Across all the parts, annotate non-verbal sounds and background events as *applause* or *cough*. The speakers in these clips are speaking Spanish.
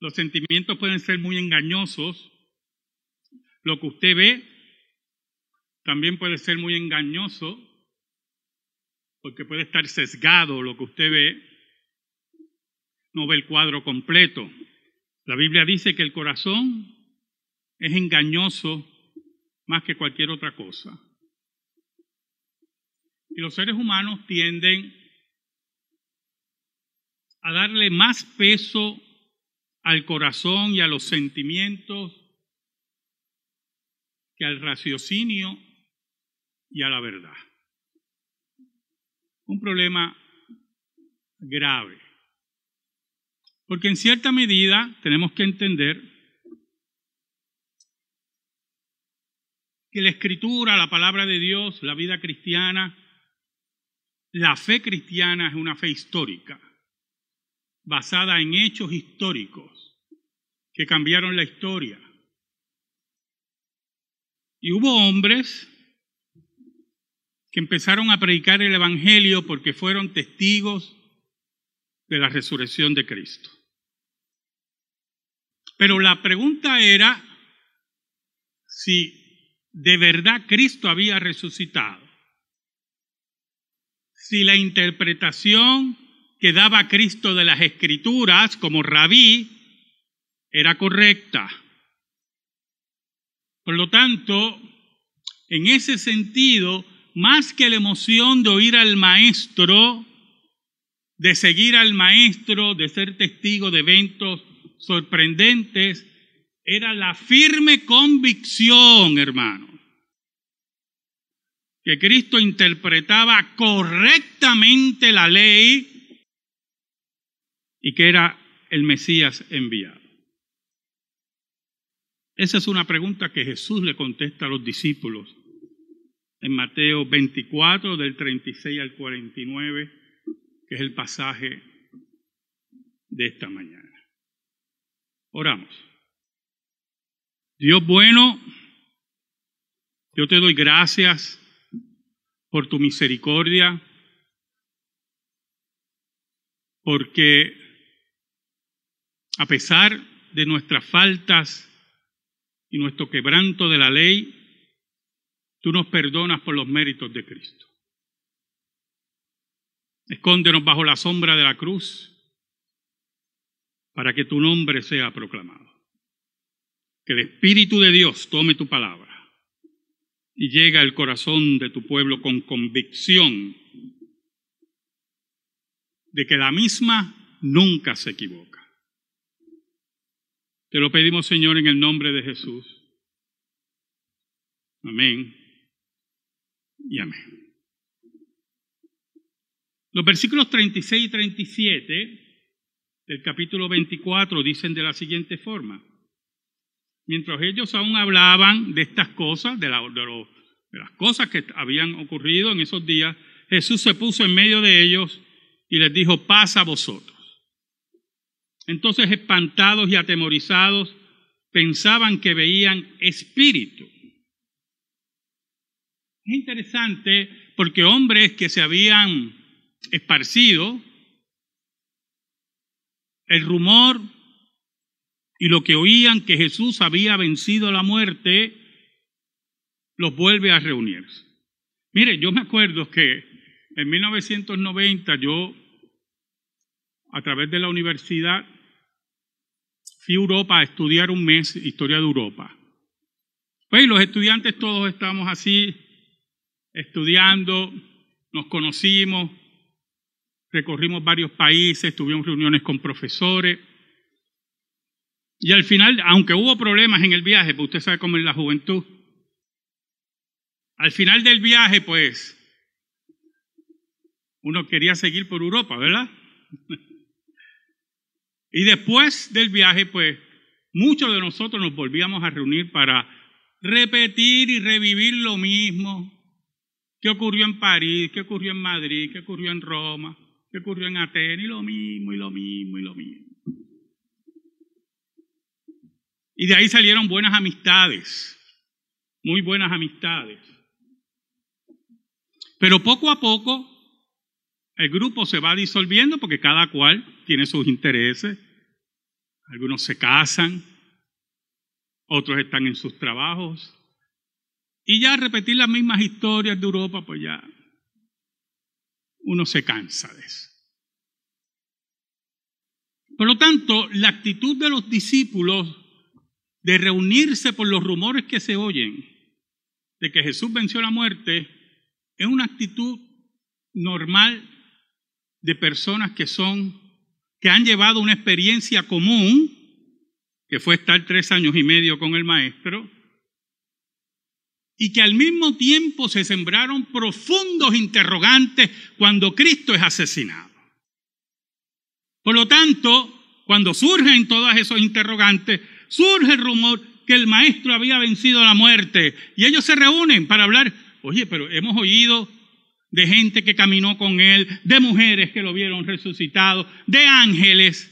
Los sentimientos pueden ser muy engañosos. Lo que usted ve también puede ser muy engañoso porque puede estar sesgado lo que usted ve. No ve el cuadro completo. La Biblia dice que el corazón es engañoso más que cualquier otra cosa. Y los seres humanos tienden a darle más peso al corazón y a los sentimientos que al raciocinio y a la verdad. Un problema grave. Porque en cierta medida tenemos que entender que la escritura, la palabra de Dios, la vida cristiana, la fe cristiana es una fe histórica, basada en hechos históricos que cambiaron la historia. Y hubo hombres que empezaron a predicar el Evangelio porque fueron testigos de la resurrección de Cristo. Pero la pregunta era si de verdad Cristo había resucitado. Si la interpretación que daba Cristo de las escrituras como rabí era correcta. Por lo tanto, en ese sentido, más que la emoción de oír al maestro, de seguir al maestro, de ser testigo de eventos sorprendentes, era la firme convicción, hermano, que Cristo interpretaba correctamente la ley y que era el Mesías enviado. Esa es una pregunta que Jesús le contesta a los discípulos en Mateo 24, del 36 al 49, que es el pasaje de esta mañana. Oramos. Dios bueno, yo te doy gracias por tu misericordia, porque a pesar de nuestras faltas y nuestro quebranto de la ley, tú nos perdonas por los méritos de Cristo. Escóndenos bajo la sombra de la cruz para que tu nombre sea proclamado. Que el Espíritu de Dios tome tu palabra y llegue al corazón de tu pueblo con convicción de que la misma nunca se equivoca. Te lo pedimos, Señor, en el nombre de Jesús. Amén y amén. Los versículos 36 y 37 del capítulo 24 dicen de la siguiente forma. Mientras ellos aún hablaban de estas cosas, de, de, las cosas que habían ocurrido en esos días, Jesús se puso en medio de ellos y les dijo, pasa a vosotros. Entonces, espantados y atemorizados, pensaban que veían espíritu. Es interesante porque hombres que se habían esparcido, el rumor y lo que oían que Jesús había vencido la muerte, los vuelve a reunirse. Mire, yo me acuerdo que en 1990 yo, a través de la universidad, fui a Europa a estudiar un mes historia de Europa. Pues los estudiantes todos estamos así estudiando, nos conocimos, recorrimos varios países, tuvimos reuniones con profesores. Y al final, aunque hubo problemas en el viaje, pues usted sabe cómo es la juventud, al final del viaje, pues, uno quería seguir por Europa, ¿verdad? *laughs* y después del viaje, pues, muchos de nosotros nos volvíamos a reunir para repetir y revivir lo mismo, ¿Qué ocurrió en París? ¿Qué ocurrió en Madrid? ¿Qué ocurrió en Roma? ¿Qué ocurrió en Atenas? Y lo mismo, y lo mismo, y lo mismo. Y de ahí salieron buenas amistades, muy buenas amistades. Pero poco a poco el grupo se va disolviendo porque cada cual tiene sus intereses. Algunos se casan, otros están en sus trabajos. Y ya repetir las mismas historias de Europa, pues ya uno se cansa de eso. Por lo tanto, la actitud de los discípulos de reunirse por los rumores que se oyen de que Jesús venció la muerte es una actitud normal de personas que son, que han llevado una experiencia común, que fue estar tres años y medio con el maestro, y que al mismo tiempo se sembraron profundos interrogantes cuando Cristo es asesinado. Por lo tanto, cuando surgen todos esos interrogantes, surge el rumor que el maestro había vencido la muerte y ellos se reúnen para hablar, oye, pero hemos oído de gente que caminó con él, de mujeres que lo vieron resucitado, de ángeles.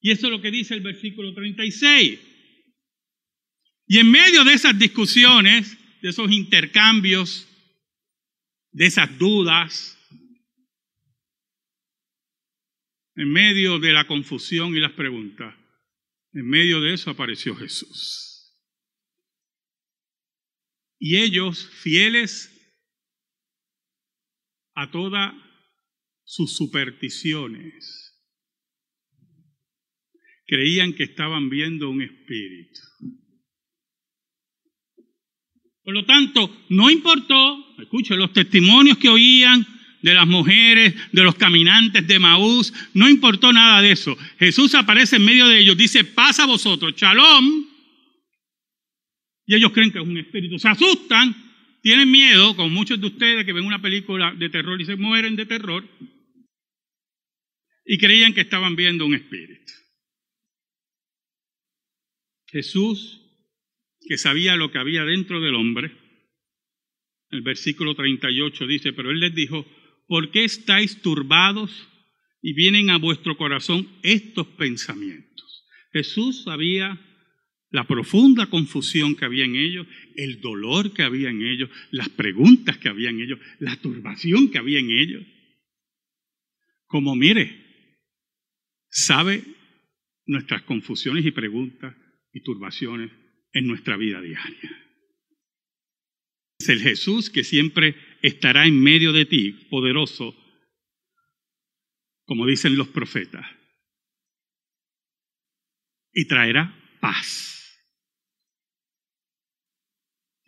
Y eso es lo que dice el versículo 36. Y en medio de esas discusiones, de esos intercambios, de esas dudas, en medio de la confusión y las preguntas, en medio de eso apareció Jesús. Y ellos, fieles a todas sus supersticiones, creían que estaban viendo un espíritu. Por lo tanto, no importó, escuchen, los testimonios que oían de las mujeres, de los caminantes de Maús, no importó nada de eso. Jesús aparece en medio de ellos, dice, pasa vosotros, shalom. Y ellos creen que es un espíritu. Se asustan, tienen miedo, como muchos de ustedes que ven una película de terror y se mueren de terror, y creían que estaban viendo un espíritu. Jesús que sabía lo que había dentro del hombre. El versículo 38 dice, pero él les dijo, ¿por qué estáis turbados y vienen a vuestro corazón estos pensamientos? Jesús sabía la profunda confusión que había en ellos, el dolor que había en ellos, las preguntas que había en ellos, la turbación que había en ellos. Como mire, sabe nuestras confusiones y preguntas y turbaciones en nuestra vida diaria. Es el Jesús que siempre estará en medio de ti, poderoso, como dicen los profetas, y traerá paz.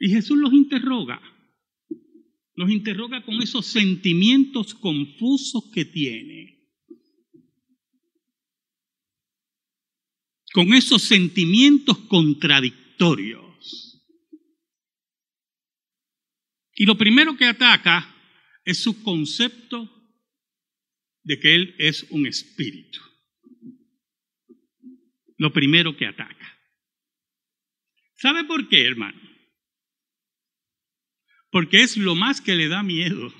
Y Jesús los interroga, los interroga con esos sentimientos confusos que tiene. Con esos sentimientos contradictorios y lo primero que ataca es su concepto de que Él es un espíritu. Lo primero que ataca. ¿Sabe por qué, hermano? Porque es lo más que le da miedo.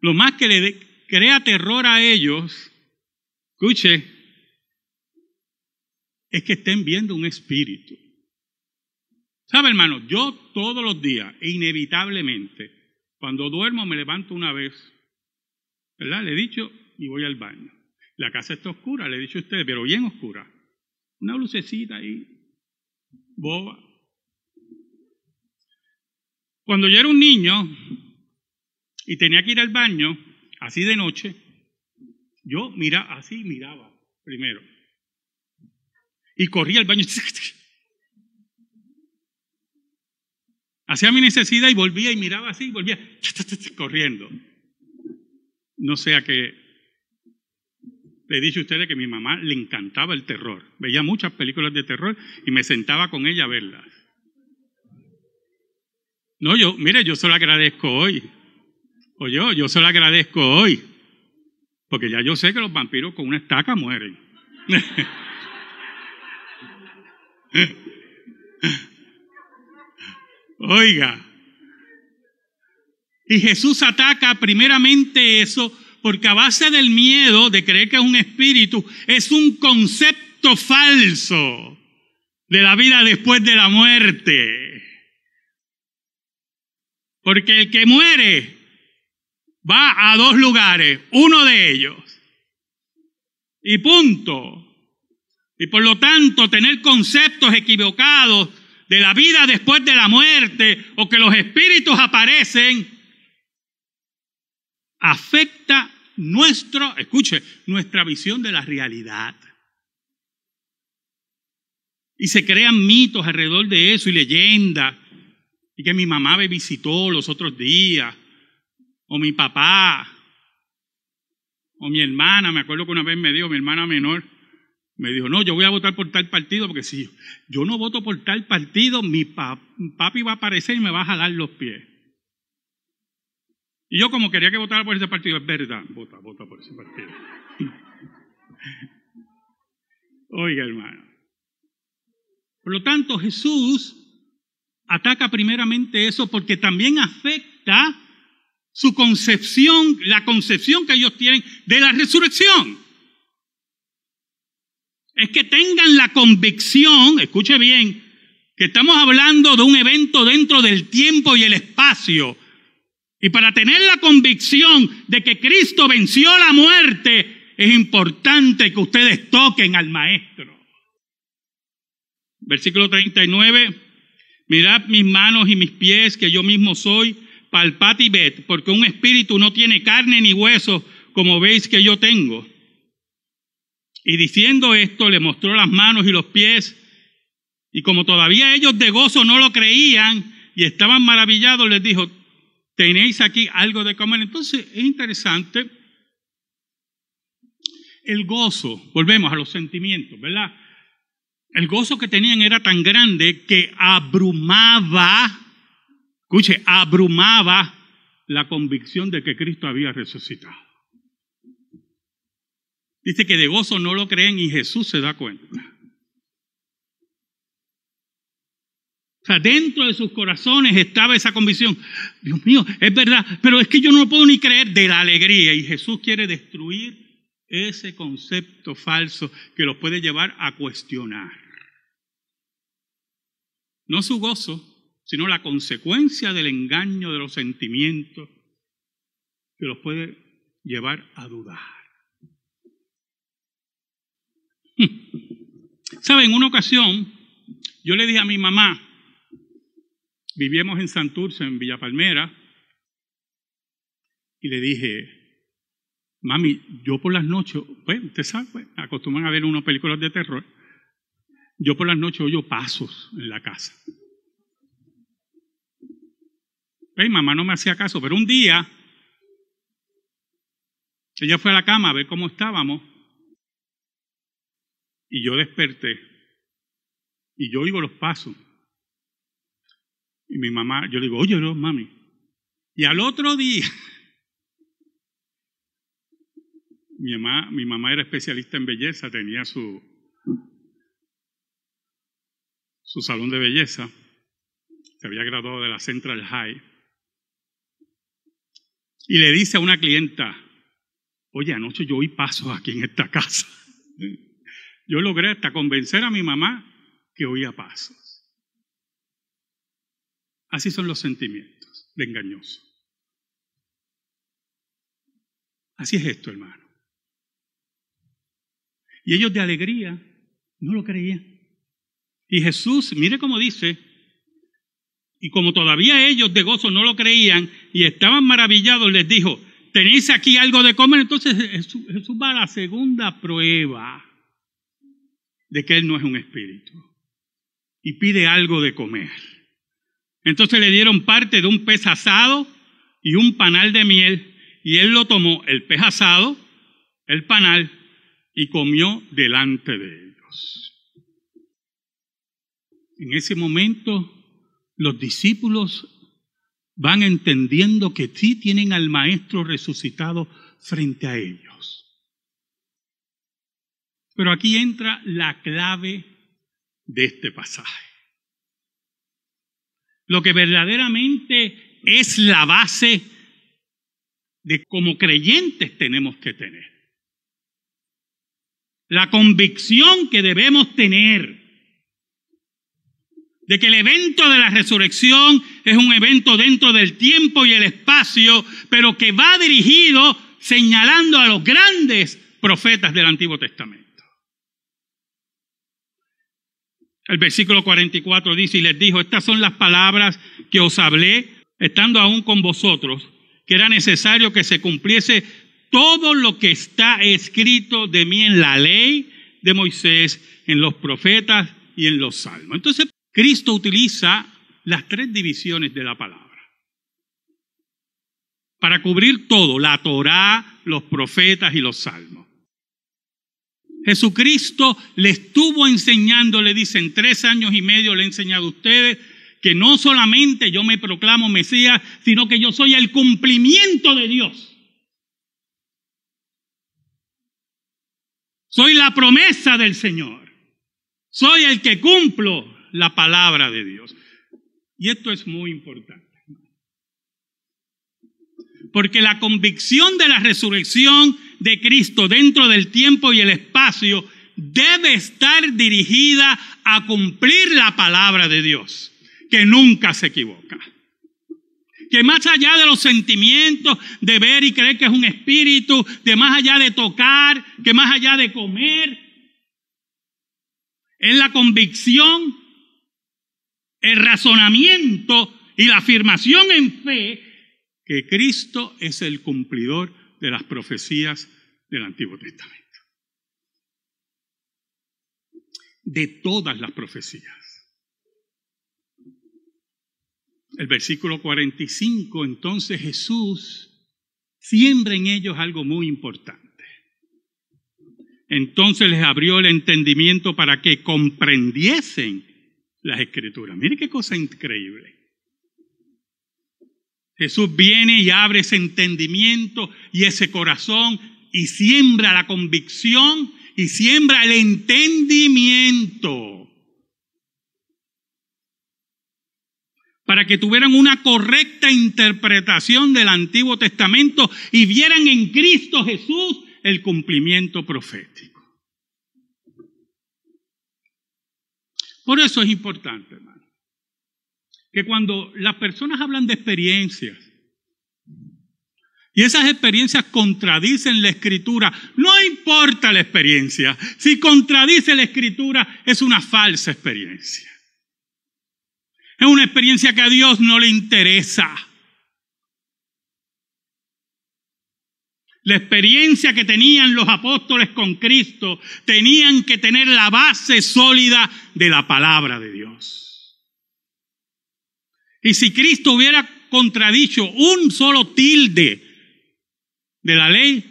Lo más que le crea terror a ellos. Escuche, es que estén viendo un espíritu. ¿Sabe, hermano? Yo todos los días, e inevitablemente, cuando duermo me levanto una vez, ¿verdad? Le he dicho y voy al baño. La casa está oscura, le he dicho a ustedes, pero bien oscura. Una lucecita ahí, boba. Cuando yo era un niño y tenía que ir al baño, así de noche, yo mira, así miraba primero y corría al baño. *laughs* Hacía mi necesidad y volvía y miraba así y volvía *laughs* corriendo. No sea que le dicho a ustedes que a mi mamá le encantaba el terror. Veía muchas películas de terror y me sentaba con ella a verlas. No, yo, mire, yo se lo agradezco hoy. O yo, yo se lo agradezco hoy. Porque ya yo sé que los vampiros con una estaca mueren. *laughs* Oiga. Y Jesús ataca primeramente eso porque a base del miedo de creer que es un espíritu, es un concepto falso de la vida después de la muerte. Porque el que muere va a dos lugares, uno de ellos. Y punto. Y por lo tanto, tener conceptos equivocados de la vida después de la muerte o que los espíritus aparecen, afecta nuestro, escuche, nuestra visión de la realidad. Y se crean mitos alrededor de eso y leyendas. Y que mi mamá me visitó los otros días, o mi papá, o mi hermana, me acuerdo que una vez me dijo, mi hermana menor, me dijo, no, yo voy a votar por tal partido, porque si yo no voto por tal partido, mi papi va a aparecer y me va a jalar los pies. Y yo como quería que votara por ese partido, es verdad, vota, vota por ese partido. *laughs* Oiga, hermano. Por lo tanto, Jesús ataca primeramente eso porque también afecta su concepción, la concepción que ellos tienen de la resurrección. Es que tengan la convicción, escuche bien, que estamos hablando de un evento dentro del tiempo y el espacio. Y para tener la convicción de que Cristo venció la muerte, es importante que ustedes toquen al Maestro. Versículo 39, mirad mis manos y mis pies, que yo mismo soy, palpad y ved, porque un espíritu no tiene carne ni hueso, como veis que yo tengo. Y diciendo esto, le mostró las manos y los pies, y como todavía ellos de gozo no lo creían y estaban maravillados, les dijo, tenéis aquí algo de comer. Entonces es interesante el gozo, volvemos a los sentimientos, ¿verdad? El gozo que tenían era tan grande que abrumaba, escuche, abrumaba la convicción de que Cristo había resucitado. Dice que de gozo no lo creen y Jesús se da cuenta. O sea, dentro de sus corazones estaba esa convicción. Dios mío, es verdad, pero es que yo no puedo ni creer de la alegría. Y Jesús quiere destruir ese concepto falso que los puede llevar a cuestionar. No su gozo, sino la consecuencia del engaño de los sentimientos que los puede llevar a dudar. *laughs* ¿Saben? En una ocasión, yo le dije a mi mamá, vivíamos en Santurce, en Villa Palmera, y le dije, mami, yo por las noches, pues, usted sabe, pues, acostumbran a ver unas películas de terror, yo por las noches oyo pasos en la casa. Mi mamá no me hacía caso, pero un día ella fue a la cama a ver cómo estábamos y yo desperté y yo oigo los pasos. Y mi mamá, yo le digo, oye, no, mami. Y al otro día, *laughs* mi mamá, mi mamá era especialista en belleza, tenía su, su salón de belleza, se había graduado de la Central High, y le dice a una clienta, oye, anoche yo oí pasos aquí en esta casa. *laughs* Yo logré hasta convencer a mi mamá que oía pasos. Así son los sentimientos de engañoso. Así es esto, hermano. Y ellos de alegría no lo creían. Y Jesús, mire cómo dice, y como todavía ellos de gozo no lo creían y estaban maravillados, les dijo, ¿tenéis aquí algo de comer? Entonces Jesús, va a la segunda prueba de que Él no es un espíritu y pide algo de comer. Entonces le dieron parte de un pez asado y un panal de miel y Él lo tomó, el pez asado, el panal, y comió delante de ellos. En ese momento los discípulos van entendiendo que sí tienen al Maestro resucitado frente a ellos. Pero aquí entra la clave de este pasaje. Lo que verdaderamente es la base de como creyentes tenemos que tener. La convicción que debemos tener de que el evento de la resurrección es un evento dentro del tiempo y el espacio, pero que va dirigido señalando a los grandes profetas del Antiguo Testamento. El versículo 44 dice, y les dijo, estas son las palabras que os hablé, estando aún con vosotros, que era necesario que se cumpliese todo lo que está escrito de mí en la ley de Moisés, en los profetas y en los salmos. Entonces, Cristo utiliza las tres divisiones de la palabra para cubrir todo, la Torá, los profetas y los salmos. Jesucristo le estuvo enseñando, le dicen, tres años y medio le he enseñado a ustedes que no solamente yo me proclamo Mesías, sino que yo soy el cumplimiento de Dios. Soy la promesa del Señor. Soy el que cumplo la palabra de Dios. Y esto es muy importante. Porque la convicción de la resurrección de Cristo dentro del tiempo y el espacio debe estar dirigida a cumplir la palabra de Dios, que nunca se equivoca. Que más allá de los sentimientos, de ver y creer que es un espíritu, de más allá de tocar, que más allá de comer, es la convicción, el razonamiento y la afirmación en fe que Cristo es el cumplidor de las profecías del Antiguo Testamento. De todas las profecías. El versículo 45, entonces Jesús siembra en ellos algo muy importante. Entonces les abrió el entendimiento para que comprendiesen las escrituras. Mire qué cosa increíble. Jesús viene y abre ese entendimiento y ese corazón y siembra la convicción y siembra el entendimiento. Para que tuvieran una correcta interpretación del Antiguo Testamento y vieran en Cristo Jesús el cumplimiento profético. Por eso es importante, hermano que cuando las personas hablan de experiencias y esas experiencias contradicen la escritura, no importa la experiencia, si contradice la escritura es una falsa experiencia. Es una experiencia que a Dios no le interesa. La experiencia que tenían los apóstoles con Cristo tenían que tener la base sólida de la palabra de Dios. Y si Cristo hubiera contradicho un solo tilde de la ley,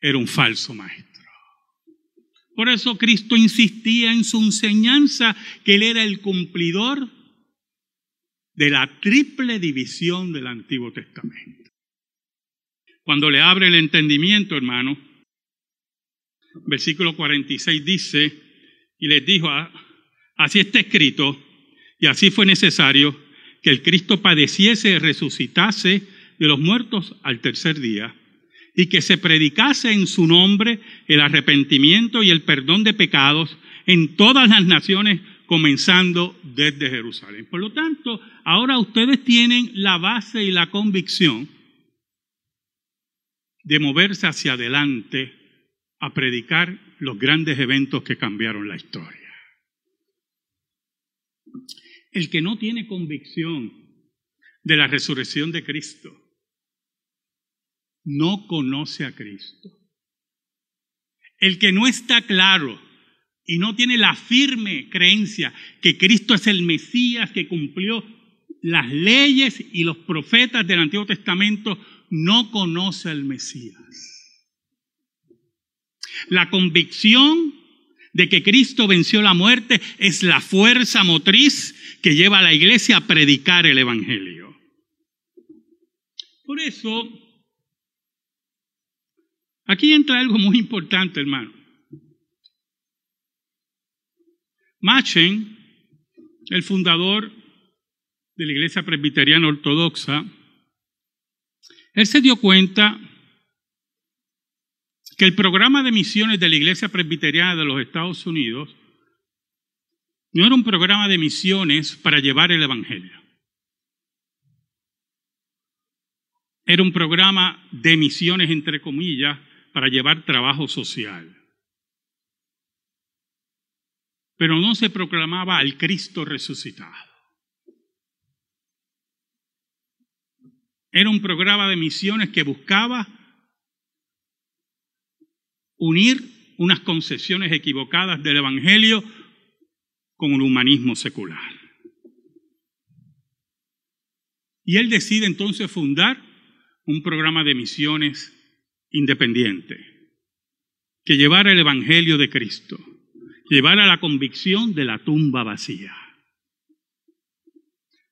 era un falso maestro. Por eso Cristo insistía en su enseñanza que Él era el cumplidor de la triple división del Antiguo Testamento. Cuando le abre el entendimiento, hermano, versículo 46 dice, y les dijo, ah, así está escrito, y así fue necesario que el Cristo padeciese resucitase de los muertos al tercer día, y que se predicase en su nombre el arrepentimiento y el perdón de pecados en todas las naciones, comenzando desde Jerusalén. Por lo tanto, ahora ustedes tienen la base y la convicción de moverse hacia adelante a predicar los grandes eventos que cambiaron la historia. El que no tiene convicción de la resurrección de Cristo no conoce a Cristo. El que no está claro y no tiene la firme creencia que Cristo es el Mesías que cumplió las leyes y los profetas del Antiguo Testamento, no conoce al Mesías. La convicción de que Cristo venció la muerte es la fuerza motriz que lleva a la iglesia a predicar el Evangelio. Por eso, aquí entra algo muy importante, hermano. Machen, el fundador de la iglesia presbiteriana ortodoxa, él se dio cuenta que el programa de misiones de la Iglesia Presbiteriana de los Estados Unidos no era un programa de misiones para llevar el Evangelio. Era un programa de misiones, entre comillas, para llevar trabajo social. pero no se proclamaba al Cristo resucitado. Era un programa de misiones que buscaba unir unas concesiones equivocadas del Evangelio con un humanismo secular. Y él decide entonces fundar un programa de misiones independiente que llevara el Evangelio de Cristo, llevara la convicción de la tumba vacía.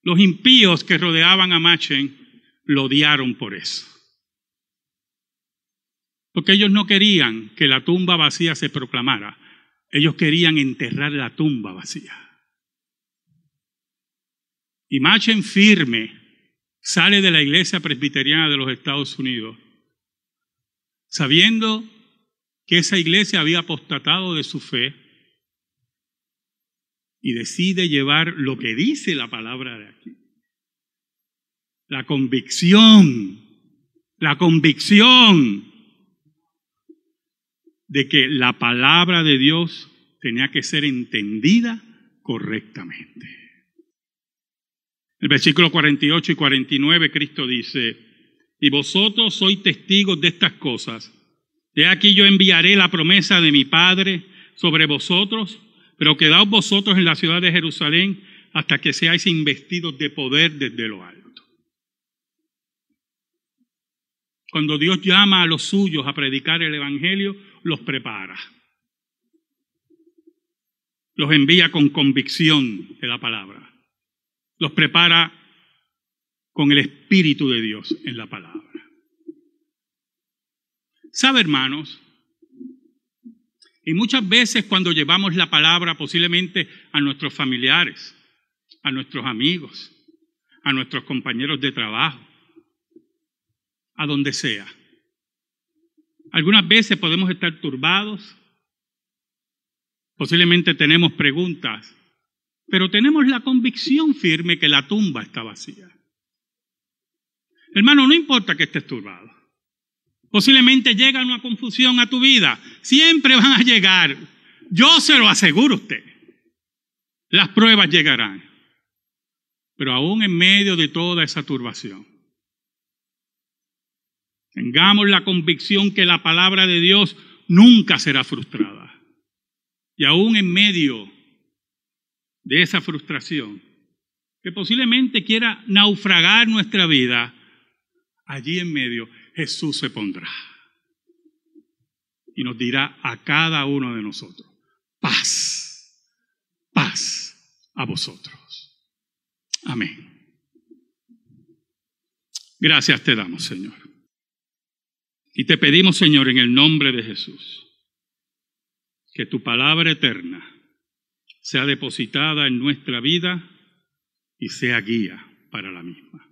Los impíos que rodeaban a Machen lo odiaron por eso. Porque ellos no querían que la tumba vacía se proclamara, ellos querían enterrar la tumba vacía. Y Machen firme sale de la iglesia presbiteriana de los Estados Unidos, sabiendo que esa iglesia había apostatado de su fe y decide llevar lo que dice la palabra de aquí. La convicción, la convicción de que la palabra de Dios tenía que ser entendida correctamente. El versículo 48 y 49 Cristo dice, y vosotros sois testigos de estas cosas. De aquí yo enviaré la promesa de mi Padre sobre vosotros, pero quedaos vosotros en la ciudad de Jerusalén hasta que seáis investidos de poder desde lo alto. Cuando Dios llama a los suyos a predicar el Evangelio, los prepara. Los envía con convicción de la palabra. Los prepara con el Espíritu de Dios en la palabra. ¿Sabe, hermanos? Y muchas veces cuando llevamos la palabra posiblemente a nuestros familiares, a nuestros amigos, a nuestros compañeros de trabajo, a donde sea. Algunas veces podemos estar turbados, posiblemente tenemos preguntas, pero tenemos la convicción firme que la tumba está vacía. Hermano, no importa que estés turbado. Posiblemente llega una confusión a tu vida. Siempre van a llegar. Yo se lo aseguro a usted. Las pruebas llegarán. Pero aún en medio de toda esa turbación, Tengamos la convicción que la palabra de Dios nunca será frustrada. Y aún en medio de esa frustración, que posiblemente quiera naufragar nuestra vida, allí en medio Jesús se pondrá y nos dirá a cada uno de nosotros, paz, paz a vosotros. Amén. Gracias te damos, Señor. Y te pedimos, Señor, en el nombre de Jesús, que tu palabra eterna sea depositada en nuestra vida y sea guía para la misma.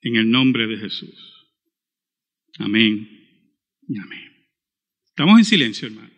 En el nombre de Jesús. Amén y amén. Estamos en silencio, hermano.